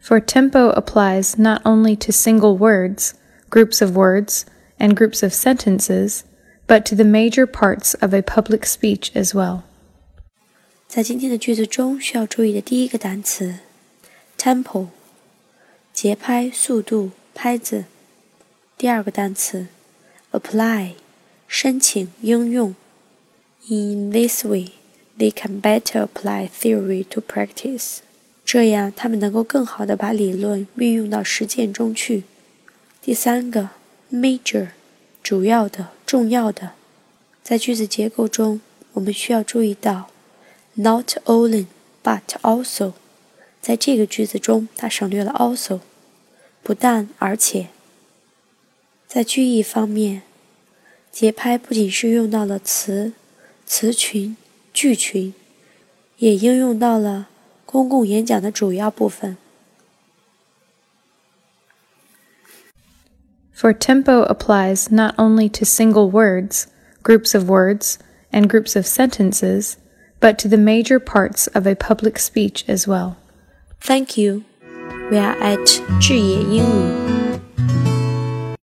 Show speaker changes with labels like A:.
A: For tempo applies not only to single words, groups of words, and groups of sentences, but to the major parts of a public speech as well.
B: 在今天的句子中，需要注意的第一个单词，tempo，节拍、速度、拍子。第二个单词，apply，申请、应用。In this way, they can better apply theory to practice. 这样，他们能够更好地把理论运用到实践中去。第三个，major，主要的、重要的。在句子结构中，我们需要注意到，not only but also。在这个句子中，它省略了 also，不但而且。在句意方面，节拍不仅是用到了词、词群、句群，也应用到了。公共演讲的主要部分。
A: For tempo applies not only to single words, groups of words, and groups of sentences, but to the major parts of a public speech as well.
B: Thank you. We are at 智也英语。